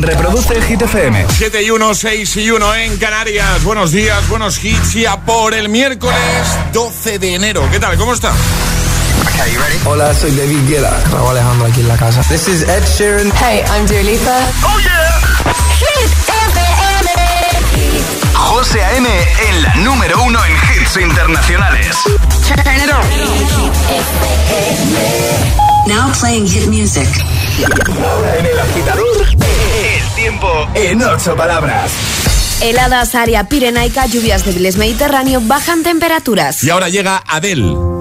Reproduce Hit FM. 7 y 1, 6 y 1 en Canarias. Buenos días, buenos hits y a por el miércoles 12 de enero. ¿Qué tal? ¿Cómo está? Okay, you ready? Hola, soy David Guetta. Raúl Alejandro aquí en la casa. This is Ed Sheeran. Hey, I'm Dua Lipa. ¡Oh, yeah! Hit FM. José A.M. en la número uno en hits internacionales. Turn it on. Now playing hit music. Ahora en el agitador, el tiempo en ocho palabras. Heladas, área pirenaica, lluvias débiles mediterráneo, bajan temperaturas. Y ahora llega Adele.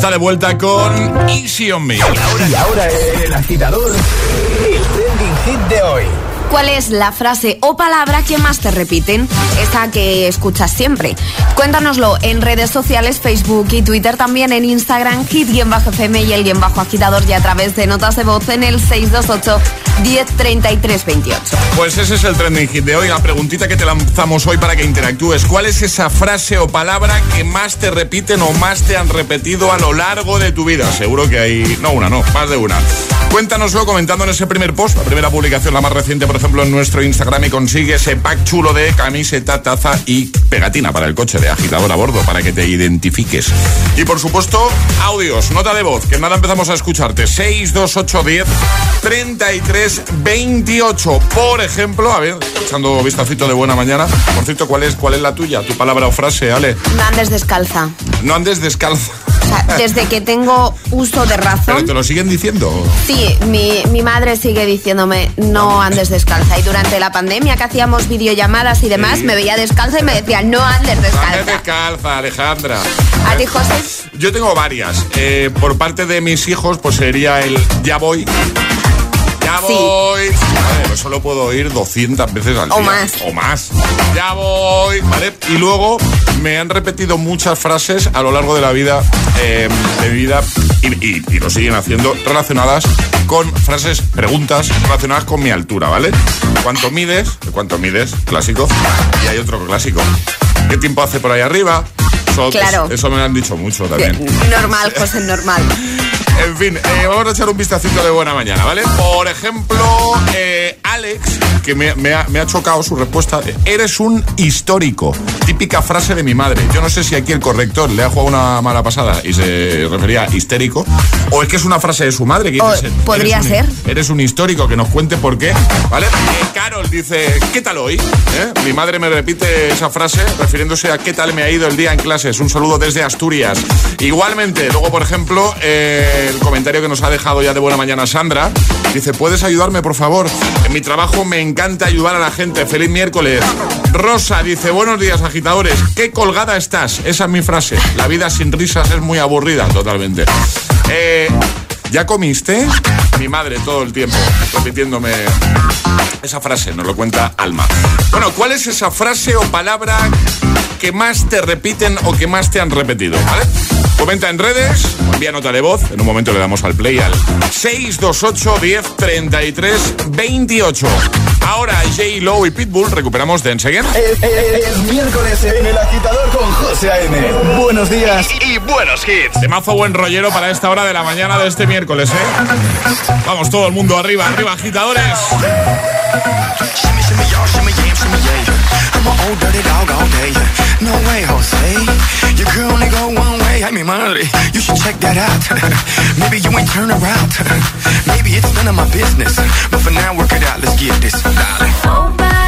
Está de vuelta con Easy on Me. Y ahora el agitador, el trending hit de hoy. ¿Cuál es la frase o palabra que más te repiten? Esta que escuchas siempre. Cuéntanoslo en redes sociales, Facebook y Twitter, también en Instagram, hit-fm y el guion bajo agitador y a través de notas de voz en el 628 103328. Pues ese es el trending hit de hoy. La preguntita que te lanzamos hoy para que interactúes. ¿Cuál es esa frase o palabra que más te repiten o más te han repetido a lo largo de tu vida? Seguro que hay, no una, no, más de una. Cuéntanoslo comentando en ese primer post, la primera publicación, la más reciente, por ejemplo, en nuestro Instagram y consigue ese pack chulo de camiseta, taza y pegatina para el coche de agitador a bordo para que te identifiques. Y por supuesto, audios, nota de voz, que nada empezamos a escucharte. 62810 33 33 28. Por ejemplo, a ver, echando vistacito de buena mañana. Por cierto, ¿cuál es, cuál es la tuya? Tu palabra o frase, Ale. No andes descalza. No andes descalzo. O sea, desde que tengo uso de Pero razón. te lo siguen diciendo. Sí, mi, mi madre sigue diciéndome no andes descalza. Y durante la pandemia que hacíamos videollamadas y demás, Sí. me veía descalza y me decía no andes No andes descalza. descalza, Alejandra. ¿A ti, José? Yo tengo varias. Eh, por parte de mis hijos, pues sería el ya voy. Ya Sí. voy. Vale, eso lo puedo oír 200 veces al día. O más. O más. Ya voy. Vale. Y luego me han repetido muchas frases a lo largo de la vida, eh, de mi vida, y, y- y lo siguen haciendo, relacionadas con frases, preguntas relacionadas con mi altura, ¿vale? ¿Cuánto mides? ¿Cuánto mides? Clásico. Y hay otro clásico. ¿Qué tiempo hace por ahí arriba? Eso, Claro. eso me lo han dicho mucho también. Normal, José, normal. En fin, eh, vamos a echar un vistacito de buena mañana, ¿vale? Por ejemplo, eh, Alex, que me, me ha, me ha chocado su respuesta, eres un histórico. Típica frase de mi madre. Yo no sé si aquí el corrector le ha jugado una mala pasada y se refería a histérico, o es que es una frase de su madre. Que O dice, podría "Eres un- ser. Eres un histórico, que nos cuente por qué, ¿vale? Eh, Carol dice, ¿qué tal hoy? Mi madre me repite esa frase refiriéndose a qué tal me ha ido el día en clases. Un saludo desde Asturias. Igualmente, luego, por ejemplo, eh, el comentario que nos ha dejado ya de buena mañana Sandra, dice, ¿puedes ayudarme, por favor? En mi trabajo me encanta ayudar a la gente. Feliz miércoles. Rosa dice, buenos días, agitadores. ¿Qué colgada estás? Esa es mi frase. La vida sin risas es muy aburrida, totalmente. Eh, ¿Ya comiste? Mi madre todo el tiempo repitiéndome esa frase, nos lo cuenta Alma. Bueno, ¿cuál es esa frase o palabra que más te repiten o que más te han repetido? Comenta en redes, o envía nota de voz, en un momento le damos al play al 628 10 33 28. Ahora J. Lowe y Pitbull recuperamos Dance Again. Es, es- es miércoles en el agitador con José A.M. Buenos días. y buenos hits. Temazo buen rollero para esta hora de la mañana de este miércoles, ¿eh? Vamos todo el mundo arriba, arriba, agitadores. I'm an old dirty dog all day. No way, Jose. Your girl only go one way. Ay, mi madre. You should check that out. Maybe you ain't turn around. Maybe it's none of my business. But for now, work it out. Let's get this. Dale. Oh, Nobody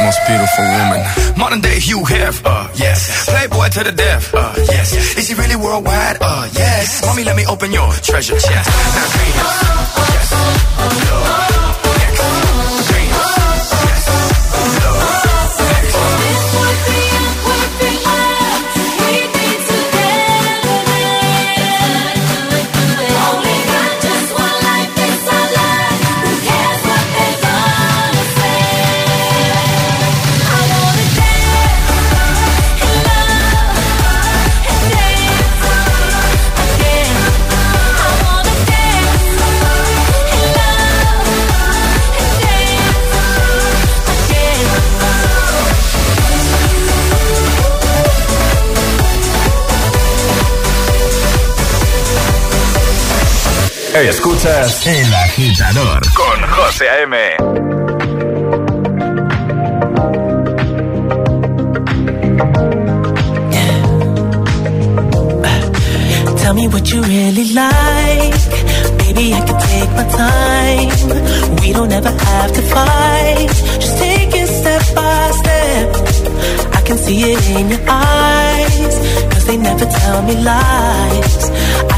most beautiful woman. Modern day Hugh Hef, uh, yes. Playboy to the death, uh, yes. Is he really worldwide? Uh, yes. Mommy, let me open your treasure chest. Now, yes. Escuchas El Agitador con José A.M. Tell me what you really like. Baby, I can take my time. We don't ever have to fight. Just take it step by step. I can see it in your eyes. Cause they never tell me lies. I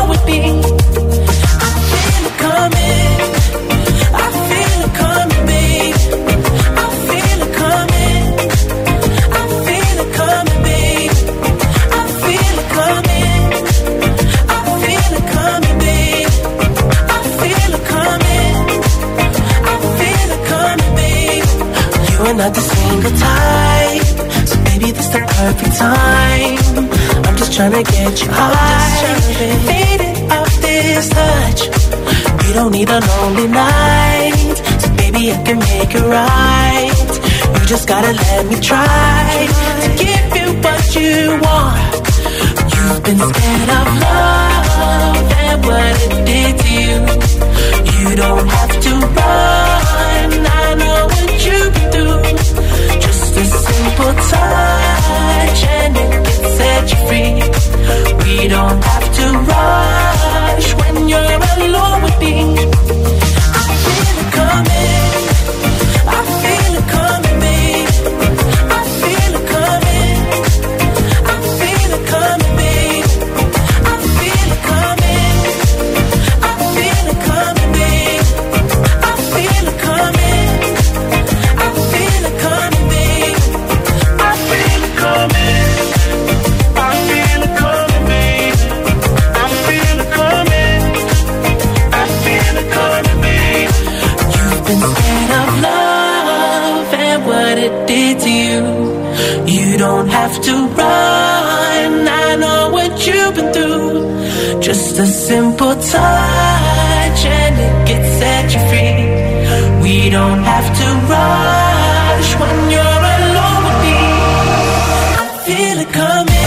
feel it coming.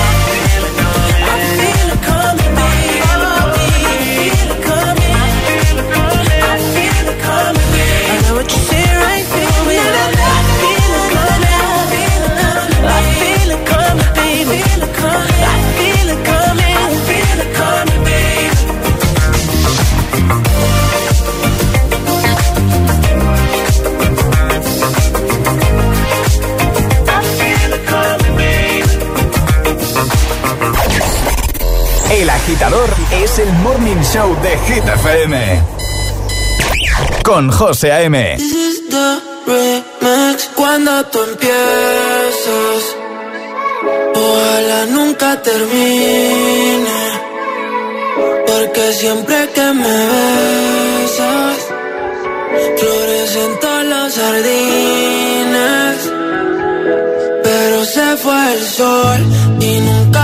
Show de Hit FM. Con José A.M. Cuando tú empiezas. Ojalá nunca termine. Porque siempre que me besas, florecen todos los jardines. Pero se fue el sol y nunca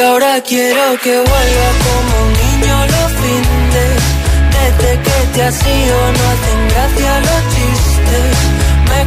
Y ahora quiero que vuelva como un niño los fines. Desde que te has ido no hacen gracia los chistes. Me he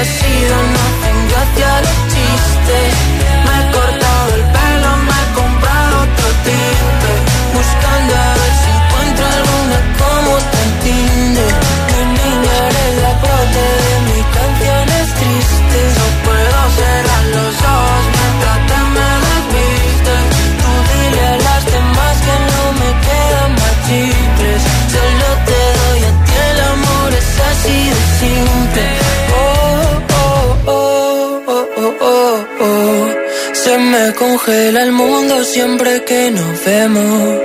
Has ido no hacen gracia congela el mundo siempre que nos vemos.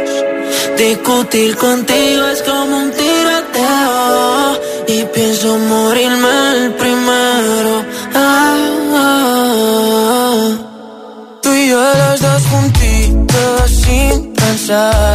Discutir contigo es como un tiroteo y pienso morirme el primero. Ah, ah. Tú y yo los dos juntitos sin pensar.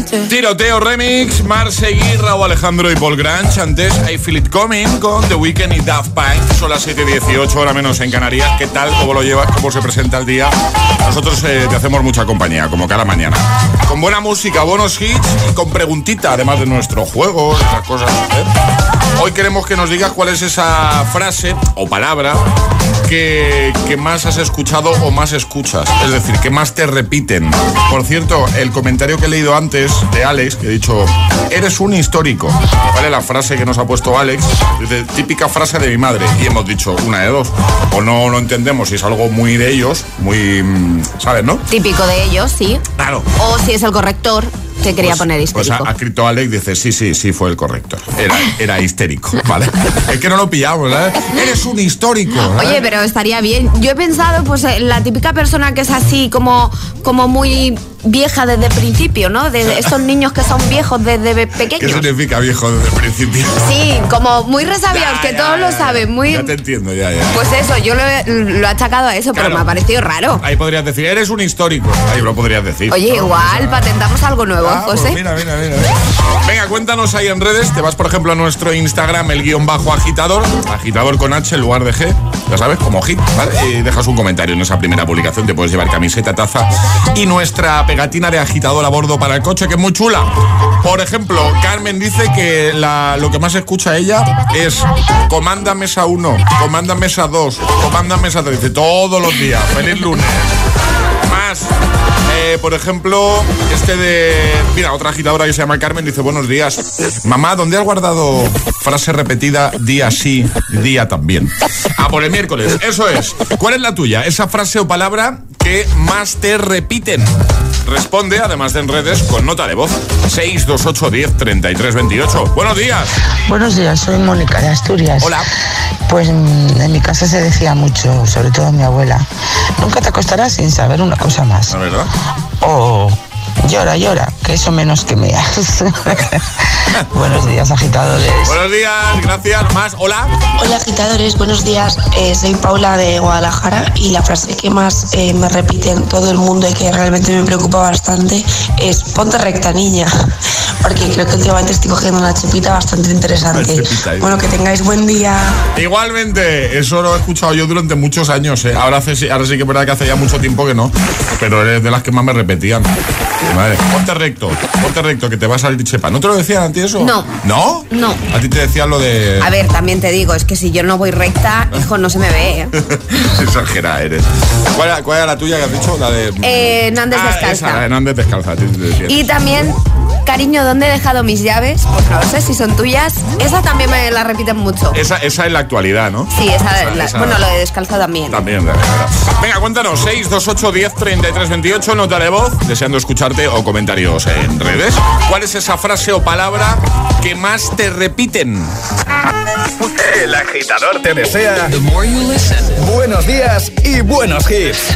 Tiroteo Remix, Mar Seguir, Raúl Alejandro y Paul Granch. Antes, I Feel It Coming con The Weeknd y Daft Punk. Son las 7.18, hora menos en Canarias. ¿Qué tal? ¿Cómo lo llevas? ¿Cómo se presenta el día? Nosotros eh, te hacemos mucha compañía, como cada mañana. Con buena música, buenos hits y con preguntita, además de nuestro juego, esas cosas. ¿eh? Hoy queremos que nos digas cuál es esa frase o palabra que, que más has escuchado o más escuchas. Es decir, que más te repiten. Por cierto, el comentario que he leído antes de Alex, que he dicho, eres un histórico. ¿Vale? La frase que nos ha puesto Alex, dice, típica frase de mi madre. Y hemos dicho una de dos. O no lo entendemos si es algo muy de ellos, muy, mm, ¿sabes, no? Típico de ellos, sí. Claro. O si es el corrector, que quería Pues- poner Pues histérico. ha, ha escrito Alex, dice, sí, sí, sí, fue el correcto. Era, era histérico, ¿vale? es que no lo pillamos, ¿eh? Eres un histórico. ¿eh? Oye, pero estaría bien. Yo he pensado, pues, la típica persona que es así como, como muy vieja desde el principio, ¿no? De estos niños que son viejos desde ¿Qué pequeños. significa viejo desde el principio? Sí, como muy resabiados, que ya, todos ya. lo saben, muy... Ya te entiendo, ya, ya. Pues eso, yo lo he, lo he achacado a eso, pero me ha parecido raro. Ahí podrías decir, eres un histórico. Ahí lo podrías decir. Oye, ¿no? igual, patentamos algo nuevo, Ah, pues José. mira, mira, mira, mira. Venga, cuéntanos ahí en redes. Te vas, por ejemplo, a nuestro Instagram, el guion bajo agitador. Agitador con H en lugar de G. Ya sabes, como hit, ¿vale? Y dejas un comentario en esa primera publicación. Te puedes llevar camiseta, taza y nuestra pegatina de agitador a bordo para el coche, que es muy chula. Por ejemplo, Carmen dice que la- lo que más escucha ella es Comanda Mesa 1, Comanda Mesa 2, Comanda Mesa 3. Dice todos los días. Feliz lunes. Más. Eh, por ejemplo, este de. Mira, otra agitadora que se llama Carmen dice: Buenos días. Mamá, ¿dónde has guardado frase repetida día sí, día también? Ah, por el miércoles. Eso es. ¿Cuál es la tuya? Esa frase o palabra que más te repiten. Responde, además de en redes, con nota de voz. 628 10 33 28. Buenos días. Buenos días, soy Mónica de Asturias. Hola. Pues mm, en mi casa se decía mucho, sobre todo mi abuela, nunca te acostarás sin saber una cosa más. ¿La verdad? O llora, llora, que eso menos que meas. Buenos días, agitadores. Buenos días, gracias. Más, hola. Hola agitadores, buenos días. Eh, soy Paula de Guadalajara y la frase que más eh, me repiten todo el mundo y que realmente me preocupa bastante es ponte recta niña. porque creo que últimamente estoy cogiendo una chepita bastante interesante. Bueno, que tengáis buen día. Igualmente, eso lo he escuchado yo durante muchos años. ¿eh? Ahora, hace, ahora sí que es verdad que hace ya mucho tiempo que no, pero eres de las que más me repetían. Madre, ponte recto, ponte recto, que te va a salir chepa. ¿No te lo decían a ti eso? No. ¿No? No. A ti te decían lo de... A ver, también te digo, es que si yo no voy recta, hijo, no se me ve. ¿eh? Exagerada eres. ¿Cuál era, cuál era la tuya que has dicho? La de... Eh, Nández Ah, descalza. esa, la de Nández descalza. a ti te decían. Y también, cariño, ¿dónde he dejado mis llaves? Pues no sé si son tuyas. Esa también me la repiten mucho. Esa, esa es la actualidad, ¿no? Sí, esa, Esa- la- esa- bueno, lo de descalza también. También, de verdad. Venga, cuéntanos, 628 10 33 28, nota de voz, deseando escucharte o comentarios en redes. ¿Cuál es esa frase o palabra que más te repiten? El agitador te desea buenos días y buenos hits.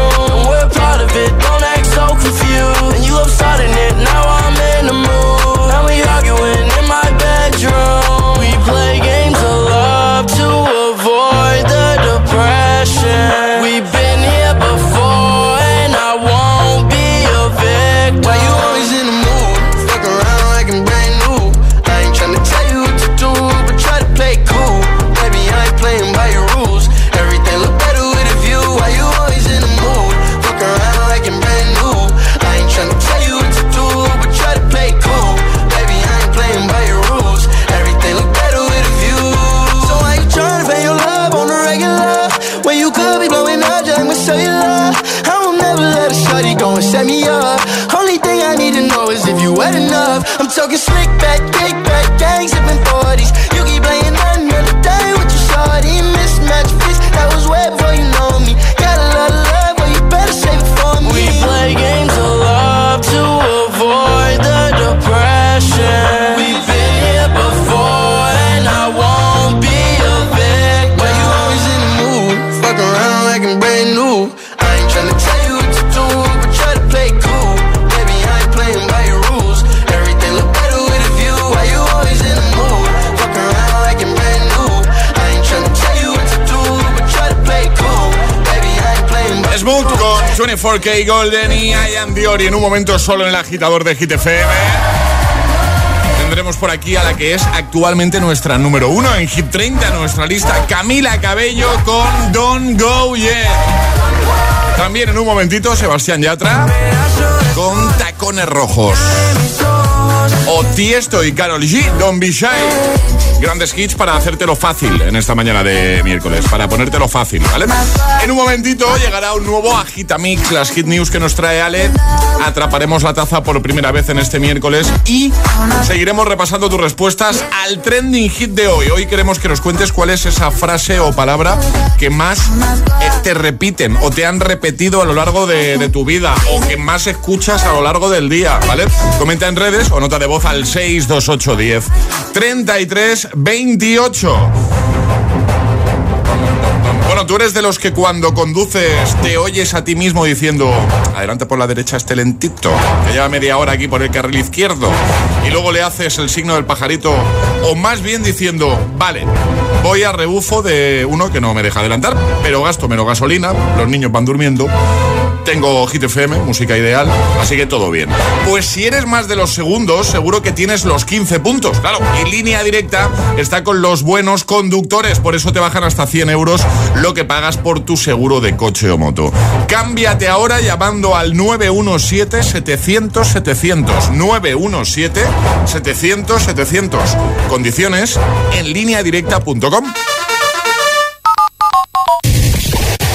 Talking slick 4K Golden y Ian Dior. Y en un momento solo en el agitador de Hit FM. Tendremos por aquí a la que es actualmente nuestra número uno en Hit 30, nuestra lista, Camila Cabello con Don't Go Yet. También en un momentito, Sebastián Yatra con Tacones Rojos. O Tiesto y Carol G, Don't Be Shy. Grandes hits para hacértelo fácil en esta mañana de miércoles, para ponértelo fácil, ¿vale? En un momentito llegará un nuevo Agitamix, las hit news que nos trae Ale. Atraparemos la taza por primera vez en este miércoles y seguiremos repasando tus respuestas al trending hit de hoy. Hoy queremos que nos cuentes cuál es esa frase o palabra que más eh, te repiten o te han repetido a lo largo de, de tu vida o que más escuchas a lo largo del día, ¿vale? Comenta en redes o nota de voz al 62810 33 28. Bueno, tú eres de los que cuando conduces te oyes a ti mismo diciendo, adelante por la derecha este lentito, que lleva media hora aquí por el carril izquierdo, y luego le haces el signo del pajarito, o más bien diciendo, vale, voy a rebufo de uno que no me deja adelantar, pero gasto menos gasolina, los niños van durmiendo, tengo Hit FM, música ideal, así que todo bien. Pues si eres más de los segundos, seguro que tienes los 15 puntos. Claro, y línea directa está con los buenos conductores, por eso te bajan hasta 100 euros lo que pagas por tu seguro de coche o moto. Cámbiate ahora llamando al 917-700-700. 917-700-700. Condiciones en lineadirecta.com.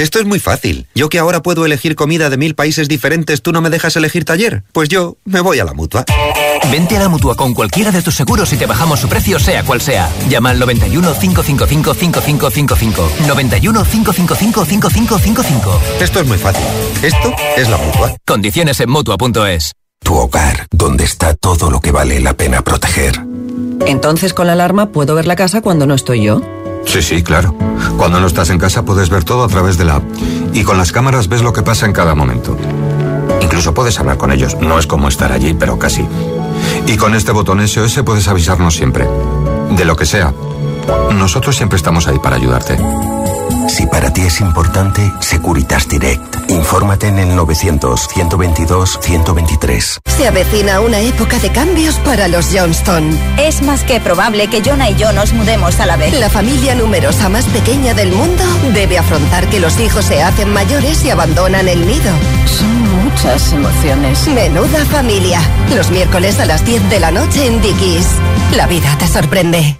Esto es muy fácil. Yo que ahora puedo elegir comida de mil países diferentes, ¿tú no me dejas elegir taller? Pues yo me voy a la mutua. Vente a la mutua con cualquiera de tus seguros y te bajamos su precio, sea cual sea. Llama al 91 555 5555. 91 555 5555. Esto es muy fácil. Esto es la mutua. Condiciones en mutua.es. Tu hogar, donde está todo lo que vale la pena proteger. Entonces con la alarma puedo ver la casa cuando no estoy yo. Sí, sí, claro. Cuando no estás en casa puedes ver todo a través de la app. Y con las cámaras ves lo que pasa en cada momento. Incluso puedes hablar con ellos. No es como estar allí, pero casi. Y con este botón SOS puedes avisarnos siempre. De lo que sea. Nosotros siempre estamos ahí para ayudarte. Si para ti es importante, Securitas Direct. Infórmate en el 900-122-123. Se avecina una época de cambios para los Johnston. Es más que probable que Jonah y yo nos mudemos a la vez. La familia numerosa más pequeña del mundo debe afrontar que los hijos se hacen mayores y abandonan el nido. Son muchas emociones. Menuda familia. Los miércoles a las 10 de la noche en Dickies. La vida te sorprende.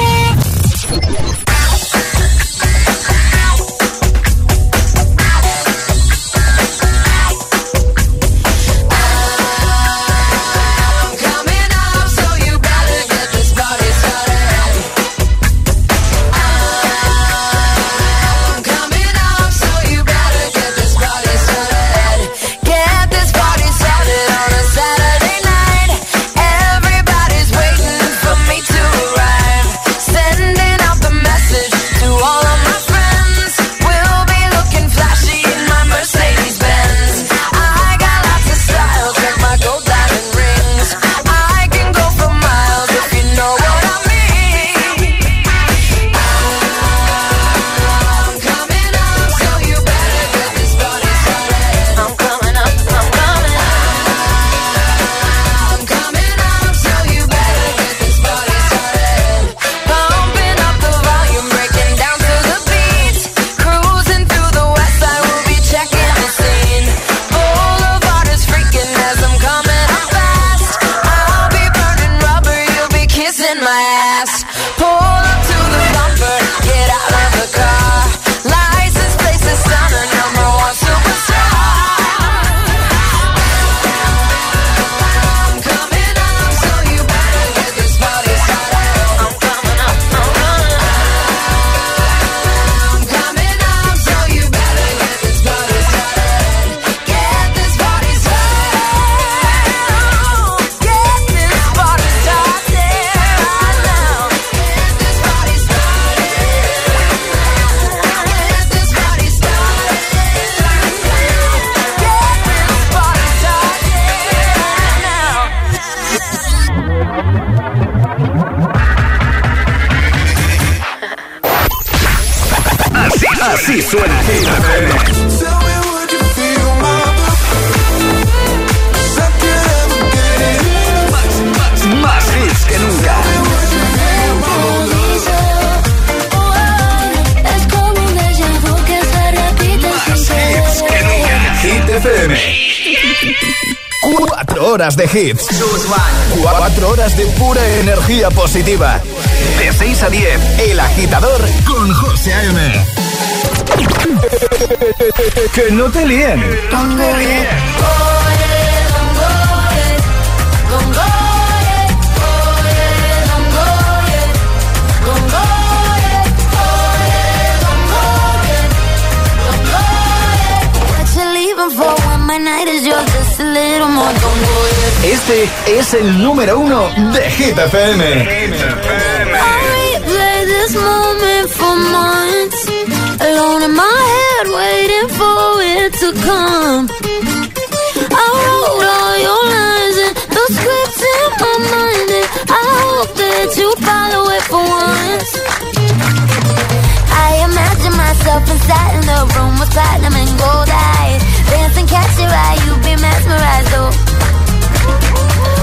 horas de hits. 4 horas de pura energía positiva. De 6 a 10, El Agitador con José A.M. que no te líen. Que no te líen. Este es el número uno de Hit FM. I replay this moment for months. Alone in my head, waiting for it to come. I wrote all your lines and the scripts in my mind. And I hope that you follow it for once. I imagine myself inside in the room with platinum and gold eyes. Dancing, catch your eye, you be mesmerized, oh.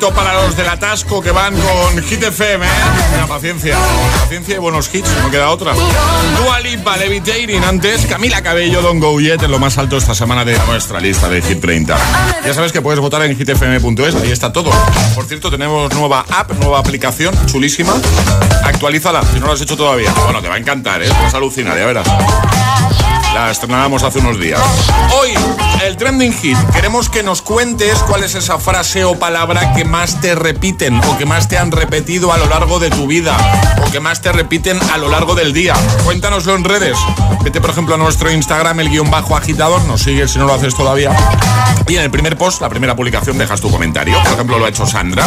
para los del atasco que van con Hit FM, ¿eh? Paciencia, paciencia y buenos hits, no queda otra. Dua Lipa, Levitating, antes Camila Cabello, Don Go Yet en lo más alto esta semana de nuestra lista de Hit 30. Ya sabes que puedes votar en hitfm.es, ahí está todo. Por cierto, tenemos nueva app, nueva aplicación, chulísima. Actualízala, si no lo has hecho todavía. Bueno, te va a encantar, ¿eh? Vas a alucinar, ya verás. La estrenábamos hace unos días. Hoy, el trending hit. Queremos que nos cuentes cuál es esa frase o palabra que más te repiten o que más te han repetido a lo largo de tu vida o que más te repiten a lo largo del día. Cuéntanoslo en redes. Vete, por ejemplo, a nuestro Instagram, el guion bajo agitador. Nos sigues si no lo haces todavía. Y en el primer post, la primera publicación, dejas tu comentario. Por ejemplo, lo ha hecho Sandra.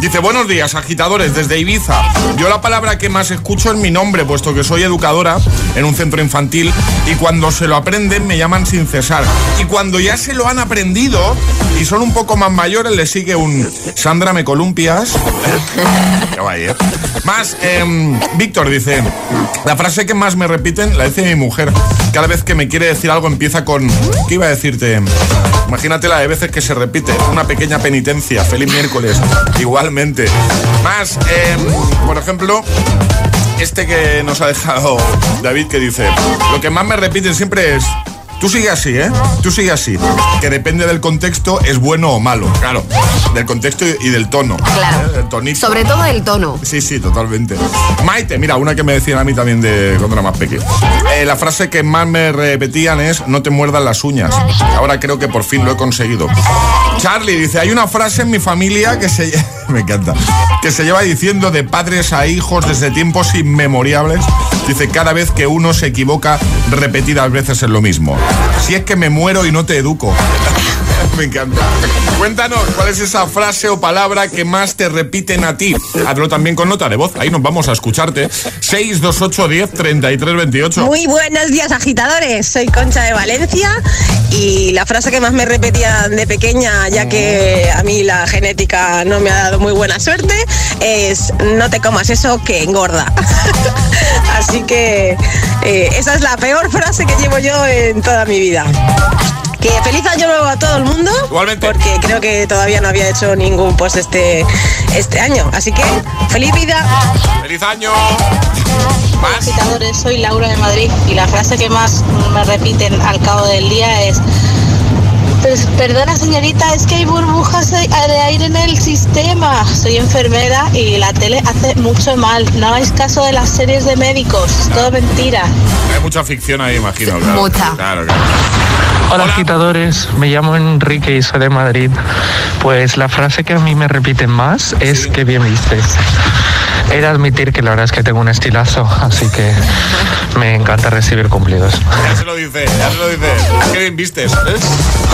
Dice, buenos días, agitadores, desde Ibiza. Yo la palabra que más escucho es mi nombre, puesto que soy educadora en un centro infantil y cuando se lo aprenden me llaman sin cesar. Y cuando ya se lo han aprendido y son un poco más mayores, le sigue un Sandra, ¿me columpias? Más, em, Víctor dice, la frase que más me repiten la dice mi mujer. Cada vez que me quiere decir algo empieza con, ¿qué iba a decirte? Imagínate la de veces que se repite, una pequeña penitencia. Feliz miércoles. Igualmente. Más, em, por ejemplo, este que nos ha dejado David que dice, lo que más me repiten siempre es, tú sigue así, ¿eh? Tú sigue así. Que depende del contexto, es bueno o malo. Claro, del contexto y del tono. Claro. ¿eh? El tonito. Sobre todo el tono. Sí, sí, totalmente. Maite, mira, una que me decían a mí también de cuando era más pequeño. Eh, la frase que más me repetían es no te muerdan las uñas. Ahora creo que por fin lo he conseguido. Charlie dice, hay una frase en mi familia que se me encanta, que se lleva diciendo de padres a hijos desde tiempos inmemoriales. Dice, cada vez que uno se equivoca repetidas veces es lo mismo. Si es que me muero y no te educo. Me encanta. Cuéntanos cuál es esa frase o palabra que más te repiten a ti. Hazlo también con nota de voz. Ahí nos vamos a escucharte. 628 10 33 28. Muy buenos días, agitadores. Soy Concha de Valencia y la frase que más me repetían de pequeña, ya que a mí la genética no me ha dado muy buena suerte, es no te comas eso que engorda. Así que eh, esa es la peor frase que llevo yo en toda mi vida. Que feliz año nuevo a todo el mundo. Igualmente. Porque creo que todavía no había hecho ningún post este, este año. Así que feliz vida. ¡Feliz año! Hola soy Laura de Madrid y la frase que más me repiten al cabo del día es pues, perdona señorita, es que hay burbujas de aire en el sistema. Soy enfermera y la tele hace mucho mal. No hagáis caso de las series de médicos, es todo mentira. Hay mucha ficción ahí, imagino. Claro. Mucha. Claro, claro. Hola agitadores, me llamo Enrique y soy de Madrid. Pues la frase que a mí me repiten más es que bien vistes. He de admitir que la verdad es que tengo un estilazo, así que me encanta recibir cumplidos. Ya se lo dice, ya se lo dice. Qué bien vistes. ¿eh?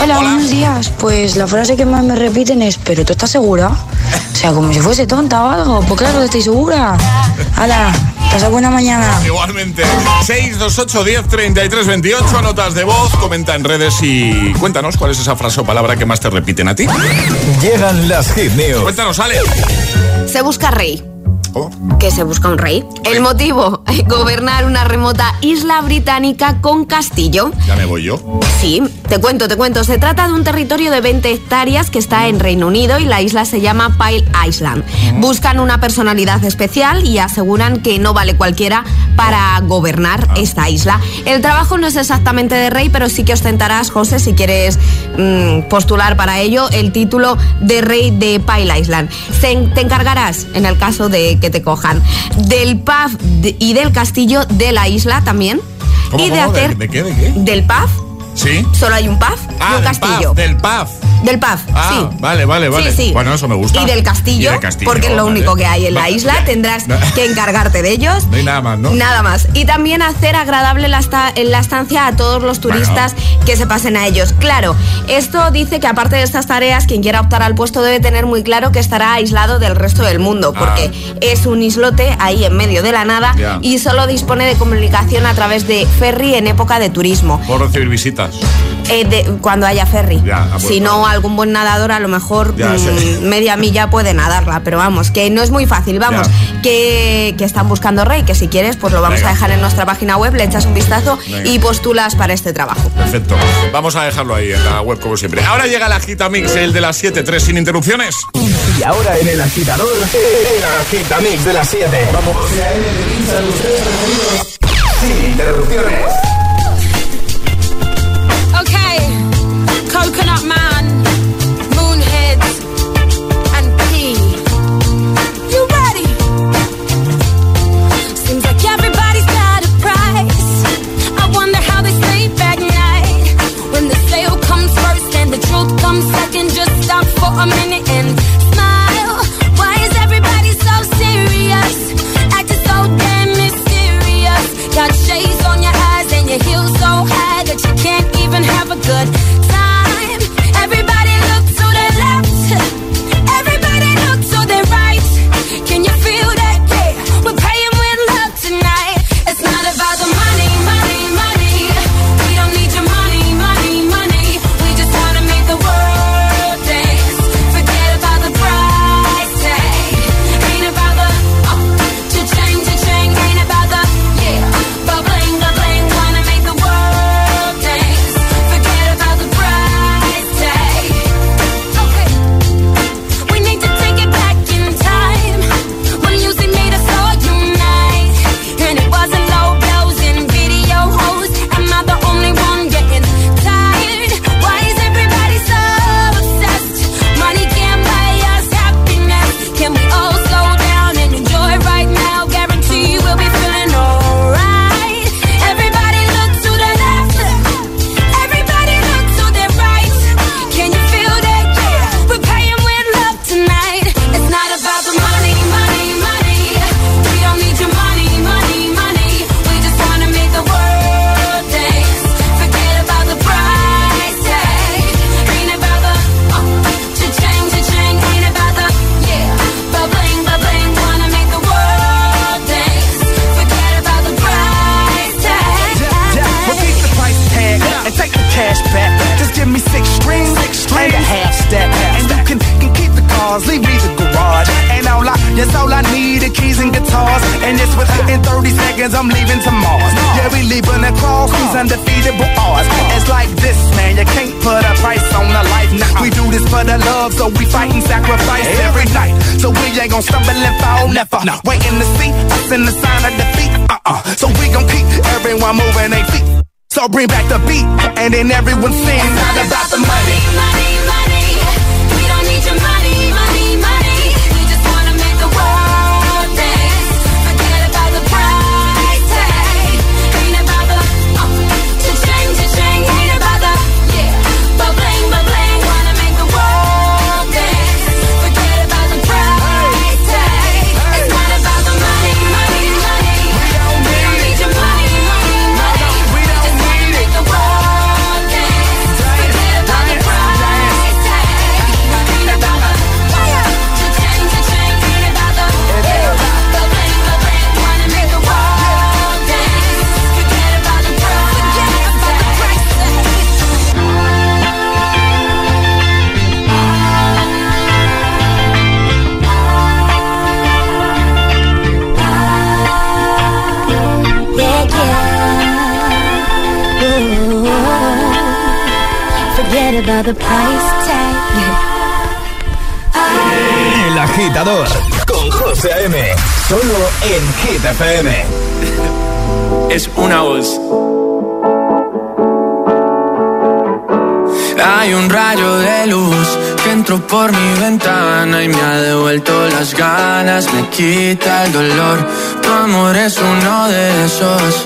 Hola, buenos días. Pues la frase que más me repiten es, ¿pero tú estás segura? O sea, como si fuese tonta o algo. Pues claro estoy segura. Hala, pasa buena mañana. Igualmente. 628 10 33 28. Notas de voz. Comenta en redes y cuéntanos cuál es esa frase o palabra que más te repiten a ti. Llegan las hit news. Cuéntanos, Ale. Se busca rey. Oh. Que se busca un rey. El motivo, gobernar una remota isla británica con castillo. Ya me voy yo. Sí, te cuento, te cuento. Se trata de un territorio de 20 hectáreas que está en Reino Unido y la isla se llama Pile Island. Buscan una personalidad especial y aseguran que no vale cualquiera para gobernar esta isla. El trabajo no es exactamente de rey, pero sí que ostentarás, José, si quieres mm, postular para ello, el título de rey de Pile Island. Se te encargarás, en el caso de que te cojan, del pub y del castillo de la isla también. ¿Cómo, y de cómo? ¿De- hacer de qué, de qué? del pub, Sí. solo hay un pub Ah, y un del castillo. pub, del pub. Del pub, Ah, sí. vale, vale, vale. Sí, sí. Bueno, eso me gusta. Y del castillo, Y del castillo, porque es lo vale. único que hay en la isla, tendrás No. que encargarte de ellos. No hay nada más, ¿no? Nada más. Y también hacer agradable la, esta- la estancia a todos los turistas que se pasen a ellos. Claro, esto dice que aparte de estas tareas, quien quiera optar al puesto debe tener muy claro que estará aislado del resto del mundo, porque es un islote ahí en medio de la nada Ah. Y solo dispone de comunicación a través de ferry en época de turismo. Puedo recibir visitas. Eh, de- cuando haya ferry. Ya, ah, pues, si no, algún buen nadador a lo mejor Ya, mm, sí. media milla puede nadarla, pero vamos, que no es muy fácil, vamos, que, que están buscando rey, que si quieres, pues lo vamos Venga. a dejar en nuestra página web, le echas un vistazo Venga. y postulas para este trabajo. Perfecto. Vamos a dejarlo ahí en la web como siempre. Ahora llega la Gitamix, el de las 7, 3 sin interrupciones. Y ahora en el agitador, el agitamix de las 7. Vamos. Sin interrupciones. Okay, Coconut Man, love, so we fight and sacrifice every night. So we ain't gonna stumble and fall, never. Waiting to see us in the sign of defeat. Uh-uh. So we gon' keep everyone moving their feet. So bring back the beat, and then everyone sings. It's not about the money. money, money. We El agitador con José M. Solo en Hit FM. Es una voz. Hay un rayo de luz que entró por mi ventana y me ha devuelto las ganas, me quita el dolor. Tu amor es uno de esos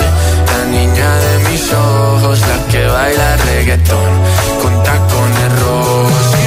la niña de mis ojos, la que baila reggaetón con tacones rojos.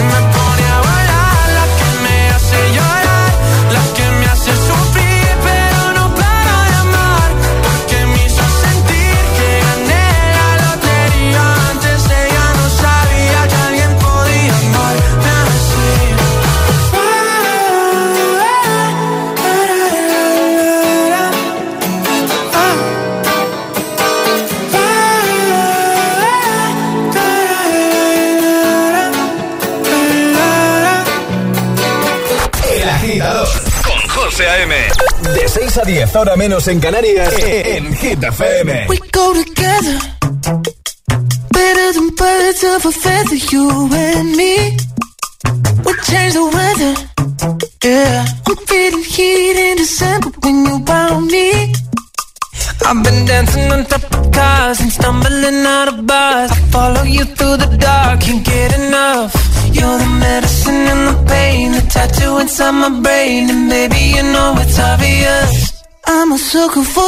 6 a 10, hora menos en Canarias, eh, eh, en Hit FM. We go together. Better than birds of a feather, you and me. We change the weather. Yeah. can for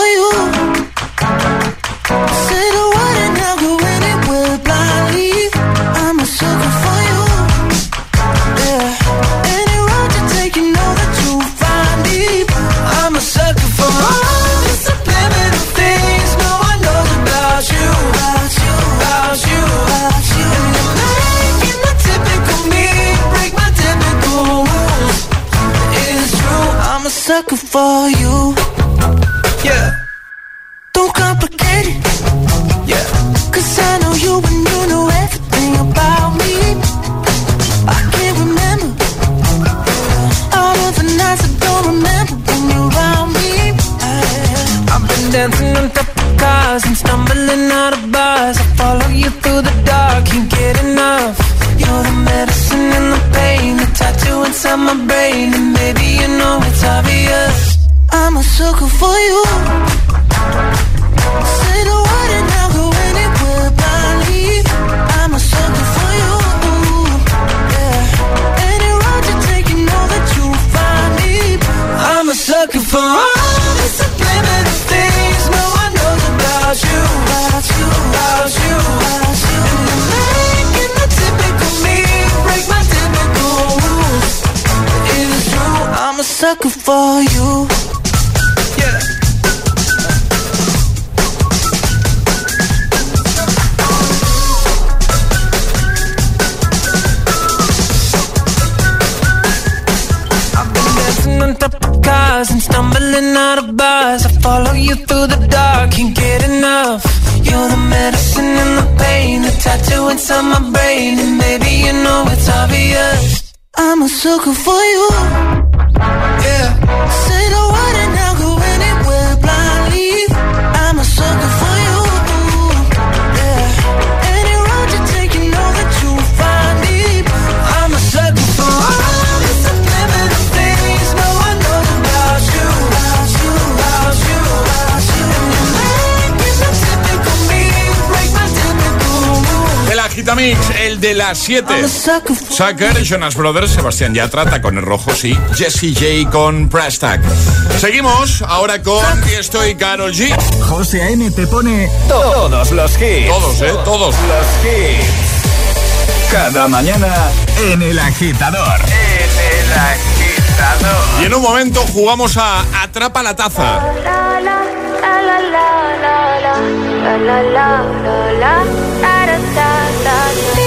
de las 7. Sucker, Jonas Brothers, Sebastián Yatra, con el rojo, sí. Jesse J con Price Tag. Seguimos ahora con Tiesto y Carol G. José A.M. te pone todos los hits. Todos, ¿eh? Todos. Los hits. Cada mañana en El Agitador. En El Agitador. Y en un momento jugamos a Atrapa la taza. People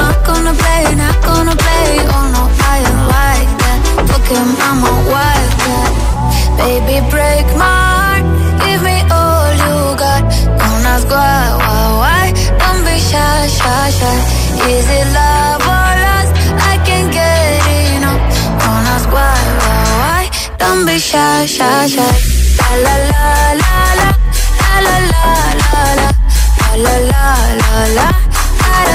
Not gonna play, not gonna play. Oh no, I am like that. Took him, I'm a wildcat Baby, break my heart. Give me all you got. Don't ask why, why, why? Don't be shy, shy, shy. Is it love or lust? I can't get enough. Don't ask why, why, why? Don't be shy, shy, shy. La la la la la. La la la la la. La la la la la.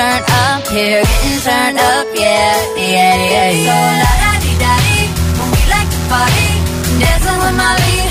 turned up here, getting turned up, yeah, yeah, yeah, yeah. So la da di da di, we like to party, dancing with Molly,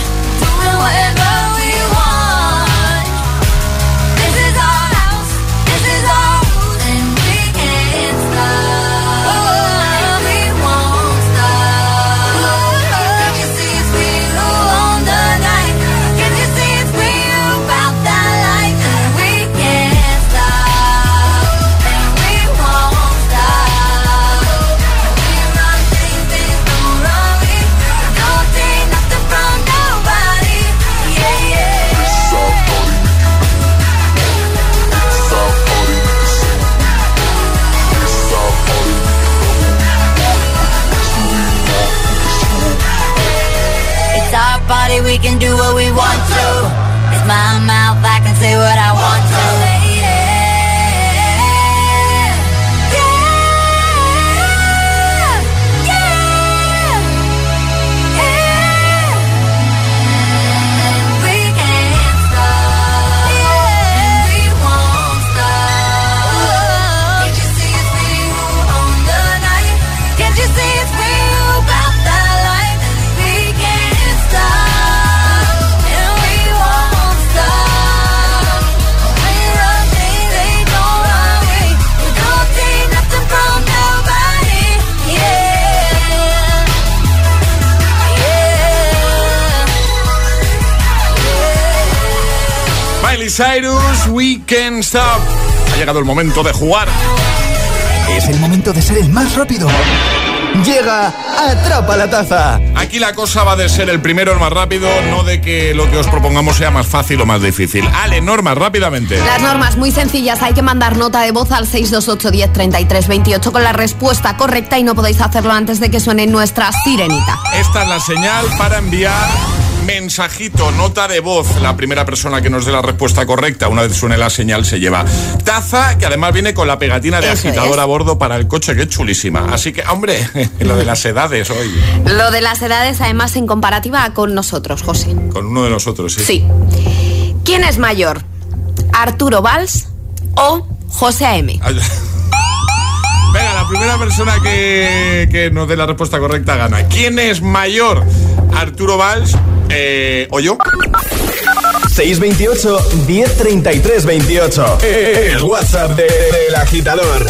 we can do what we want Cyrus, We Can Stop. Ha llegado el momento de jugar. Es el momento de ser el más rápido. Llega Atrapa la Taza. Aquí la cosa va de ser el primero, el más rápido, no de que lo que os propongamos sea más fácil o más difícil. Ale, normas, rápidamente. Las normas muy sencillas, hay que mandar nota de voz al 628 10 33 28 con la respuesta correcta y no podéis hacerlo antes de que suene nuestra sirenita. Esta es la señal para enviar mensajito, nota de voz. La primera persona que nos dé la respuesta correcta, una vez suene la señal, se lleva taza, que además viene con la pegatina de Eso agitador es. a bordo para el coche, que es chulísima. Así que, hombre, lo de las edades hoy, Lo de las edades, además, en comparativa con nosotros, José. con uno de nosotros, sí. Sí. ¿Quién es mayor? ¿Arturo Valls o José A.M.? La primera persona que, que nos dé la respuesta correcta gana. ¿Quién es mayor? ¿Arturo Valls eh, o yo? 628 1033 28. El WhatsApp de- del agitador.